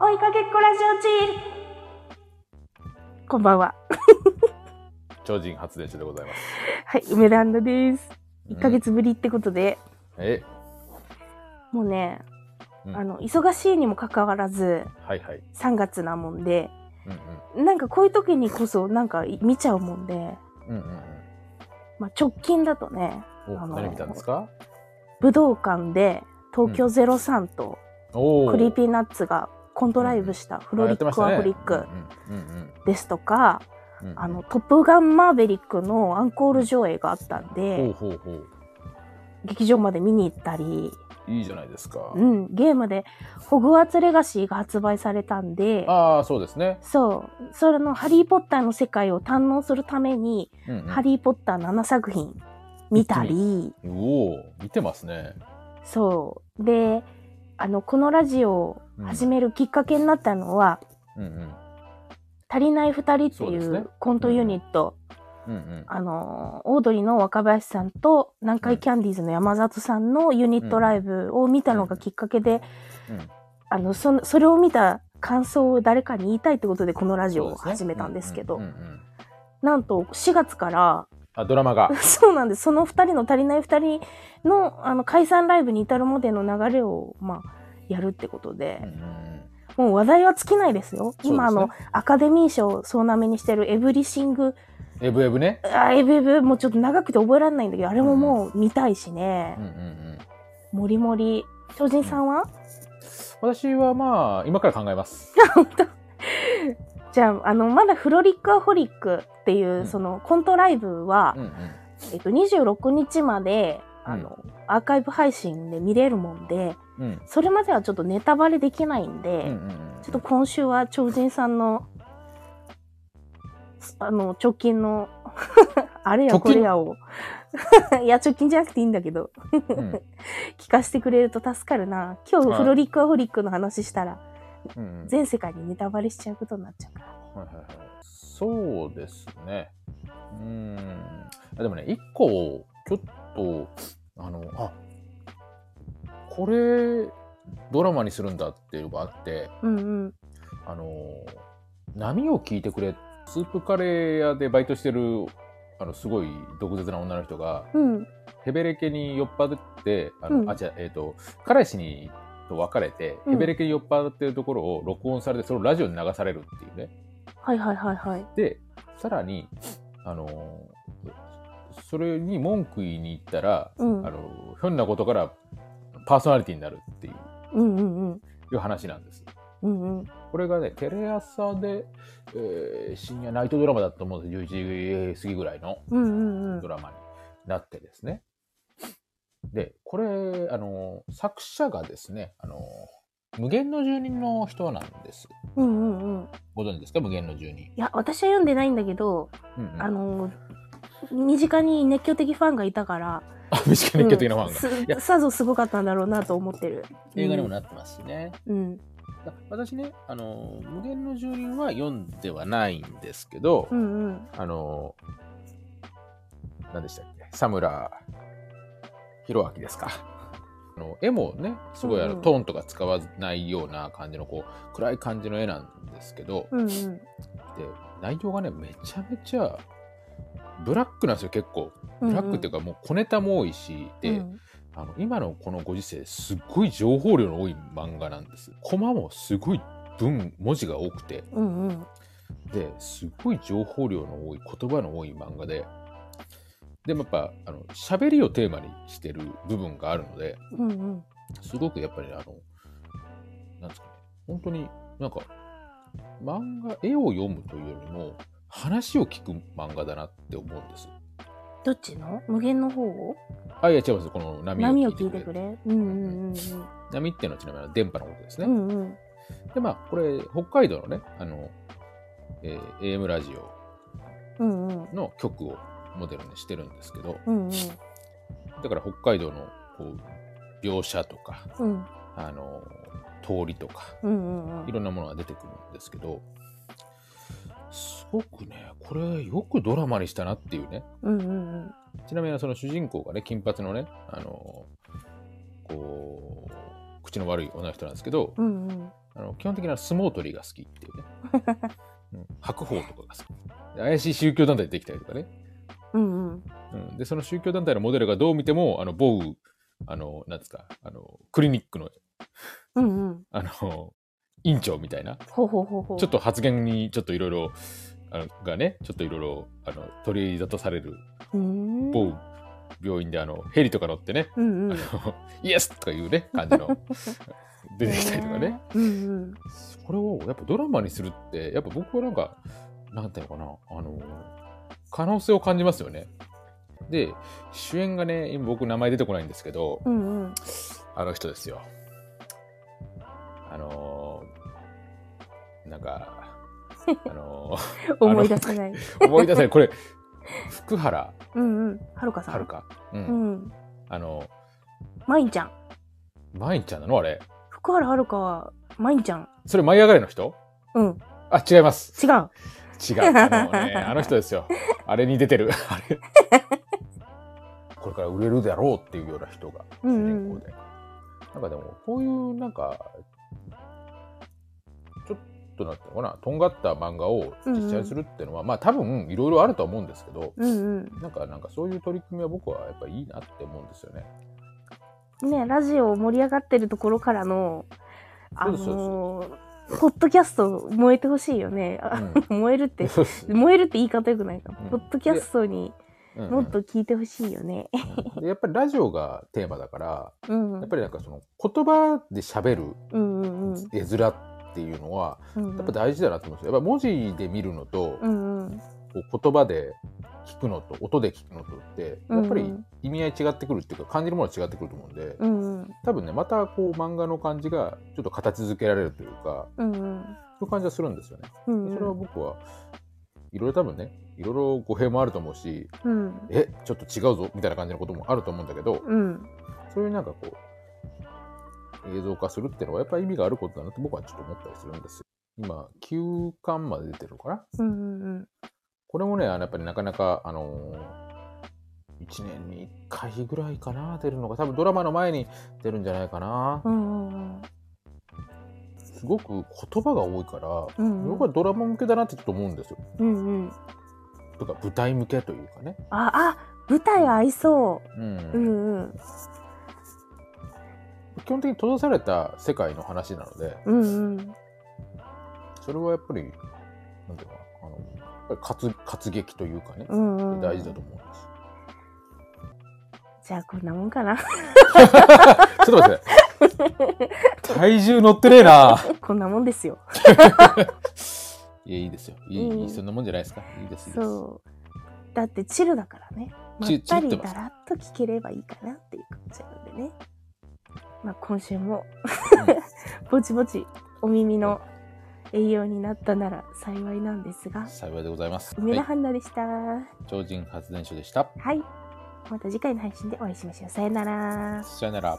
追いかけっこラジオチーこんばんは。超人発電所でございます。はい、梅田アンナです。うん1ヶ月ぶりってことで、え、もうね、うんあの、忙しいにもかかわらず、はいはい。3月なもんで、うんなんかこういう時にこそなんか見ちゃうもんで、うん。うんうんうん。まあ、直近だとね、お、あの何見たんですか？武道館で東京03と Creepy Nuts がコントライブした FROLIC A HOLIC ですとか。あの、トップガンマーベリックのアンコール上映があったんで。劇場まで見に行ったり、いいじゃないですか。うん、ゲームでホグワーツレガシーが発売されたんで、ああ、そうですね。そう、それのハリーポッターの世界を堪能するために、うんうんハリーポッター7作品見たり、おお、見てますね。そう。で、あの、このラジオを始めるきっかけになったのは、うんうん。足りない二人っていそうコントユニット、うんうん。あの、オードリーの若林さんと南海キャンディーズの山里さんのユニットライブを見たのがきっかけで、うんあの、その、それを見た感想を誰かに言いたいってことでこのラジオを始めたんですけど、うんうんうん。なんと4月から、あ、ドラマが。そうなんです。その二人の足りない二人の、あの、解散ライブに至るまでの流れを、まあ、やるってことでうん、もう話題は尽きないですよ。今、あそうですの、アカデミー賞を総なめにしてるエブリシング、エブエブね？あエブエブ、もうちょっと長くて覚えられないんだけど、あれももう見たいしねうん。うんうん。もりもり。超人さんは、私はまあ、今から考えます。本当じゃあ、あの、まだフロリックアホリックっていう、うんそのコントライブは、うんうん。えっと、26日まで、あの、アーカイブ配信で見れるもんで、うん。それまではちょっとネタバレできないんで、うんうんうん。ちょっと今週は超人さんの、あの、直近の、あれやこれやを、いや、直近じゃなくていいんだけど、うん 聞かせてくれると助かるな。今日はいフロリックアホリックの話したら、うんうん全世界にネタバレしちゃうことになっちゃうから。はいはいはい、そうですね。うーん。あでもね、一個、ちょっと、あの、あこれ、ドラマにするんだっていうのがあって、うんうん。あの、波を聞いてくれ、スープカレー屋でバイトしてる、あの、すごい毒舌な女の人が、うん。ヘベレケに酔っ払って、あの、うんあ、じゃえっ、と、彼氏に、と別れて、うんヘベレケに酔っ払ってるところを録音されて、それをラジオに流されるっていうね。はいはいはいはい。で、さらに、あのーそれに文句言いに行ったら、うんあのひょんなことからパーソナリティになるっていううんうんうん。いう話なんです。うんうん。これがね、テレ朝で、えー深夜ナイトドラマだと思うんです11時過ぎぐらいのうんうんうんド。ラマになってですね。で、これ、あのー作者がですね、あのー無限の住人の人なんです。うんうんうん。ご存知ですか？無限の住人。いや、私は読んでないんだけど、うんうん、あの、身近に熱狂的ファンがいたから、あ、短い熱狂的なファンが。うんいやすさぞすごかったんだろうなと思ってる。映画にもなってますしね。うん。だ私ね、あの、無限の住人は読んではないんですけど、うんうん。あの、何でしたっけ？佐村弘明ですか。あの絵もね、すごいあの、うんうんトーンとか使わないような感じの、こう、暗い感じの絵なんですけど、うんうん。で、内容がね、めちゃめちゃ、ブラックなんですよ、結構。ブラックっていうか、もう小ネタも多いし、で、うんあの今のこのご時世すっごい情報量の多い漫画なんです。コマもすごい文文字が多くてうんうん。ですっごい情報量の多い言葉の多い漫画ででもやっぱあの喋りをテーマにしてる部分があるのでうんうん。すごくやっぱりあのなんですかね本当になんか漫画絵を読むというよりも話を聞く漫画だなって思うんです。どっちの？無限の方を？あいや違いますこの波波をを聞いてくれ聞いてくれ。うんうんうん波っていうのはちなみに電波のことですね。うん。うんうん。で、まあ、これ、北海道のね、あの、えー AM ラジオ。の曲をモデルにしてるんですけど、うんうん。だから北海道のこう描写とか、うんあの、通りとか、うんうんうんいろんなものが出てくるんですけど、すごくね、これよくドラマにしたなっていうね。うんうんちなみにその主人公がね、金髪のね、あの、こう、口の悪い女の人なんですけど、うんうんああの基本的には相撲取りが好きっていうね。うん、白鵬とかが好き。で怪しい宗教団体できたりとかね。うんで、その宗教団体のモデルがどう見ても、あの、某、あの、なんですか、あの、クリニックの、うんうん。あの、院長みたいな、ほうほうほうほう。ちょっと発言にちょっといろいろ、がね、ちょっといろいろ、あの、取り沙汰される。某病院で、あの、ヘリとか乗ってね、うんうん。あのイエスとかいうね、感じの、出てきたりとかね。うんうん。これをやっぱドラマにするって、やっぱ僕はなんか、なんていうのかな、あの、可能性を感じますよね。で、主演がね、今僕名前出てこないんですけど、うんうん。あの人ですよ。あのーなんか、あのー思い出せない。思い出せない。これ、福原うんうん。はるかさん。遥。う。うんん。あの、まいんちゃん。マインちゃんなの？あれ。福原はるかは、まいんちゃん。それ、舞い上がれの人？うん。あ、違います。違う。違う。あのね、あの人ですよ。あれに出てる。あれ。から売れるだろうっていうような人が主うんうん人公で。なんかでも、こういうなんか、ちょっとなんていうのかな、とんがった漫画を実写にするっていうのは、まあ多分いろいろあるとは思うんですけど、うんうん。なんか、なんかそういう取り組みは僕はやっぱりいいなって思うんですよね。ね、ラジオ盛り上がってるところからの、あのーポッドキャスト燃えてほしいよね。あ 燃えるって、燃えるって言い方よくないか。うんポッドキャストにうんうんもっと聞いてほしいよね。うんでやっぱりラジオがテーマだから、うん。やっぱりなんかその言葉で喋るうんうんうん。絵面っていうのは、うんやっぱ大事だなと思うんですよ。やっぱ文字で見るのと、うんうん。言葉で聞くのと、音で聞くのとって、やっぱりうん意味合い違ってくるっていうか、感じるものは違ってくると思うんで、うんうん。多分ね、またこう漫画の感じがちょっと形づけられるというか、うんうん。そういう感じはするんですよね。うんそれは僕は、いろいろ多分ね、いろいろ語弊もあると思うし、うん。え、ちょっと違うぞみたいな感じのこともあると思うんだけど、うん。そういうなんかこう、映像化するっていうのはやっぱり意味があることだなって僕はちょっと思ったりするんですよ。今、9巻まで出てるのかな？うんうんこれもね、やっぱりなかなか、あのー、1年に1回ぐらいかな、出るのが、多分ドラマの前に出るんじゃないかな。うん。うんうんすごく言葉が多いから、うんうん僕はドラマ向けだなってちょっと思うんですよ。うんうん。とか、舞台向けというかね。あ、あ、舞台合いそうう。ん。うんうん。基本的に閉ざされた世界の話なので、うんうん。それはやっぱり、なんていうのかな、あの、やっぱり活活劇というかね、うんうん。大事だと思うんです。じゃあこんなもんかな。ちょっと待って。体重乗ってねえな。こんなもんですよ。いや、いいですよ。いい、うんいいそんなもんじゃないですか。いいです。いいですそう。だってチルだからね。まチったりチルってますだらっと聞ければいいかなっていう感じなのでね。まあ今週も ぼちぼちお耳の栄養になったなら幸いなんですが、幸いでございます。梅田はい、ハンナでした。は超人発電所でした。い。また次回の配信でお会いしましょう。さよなら。さよなら。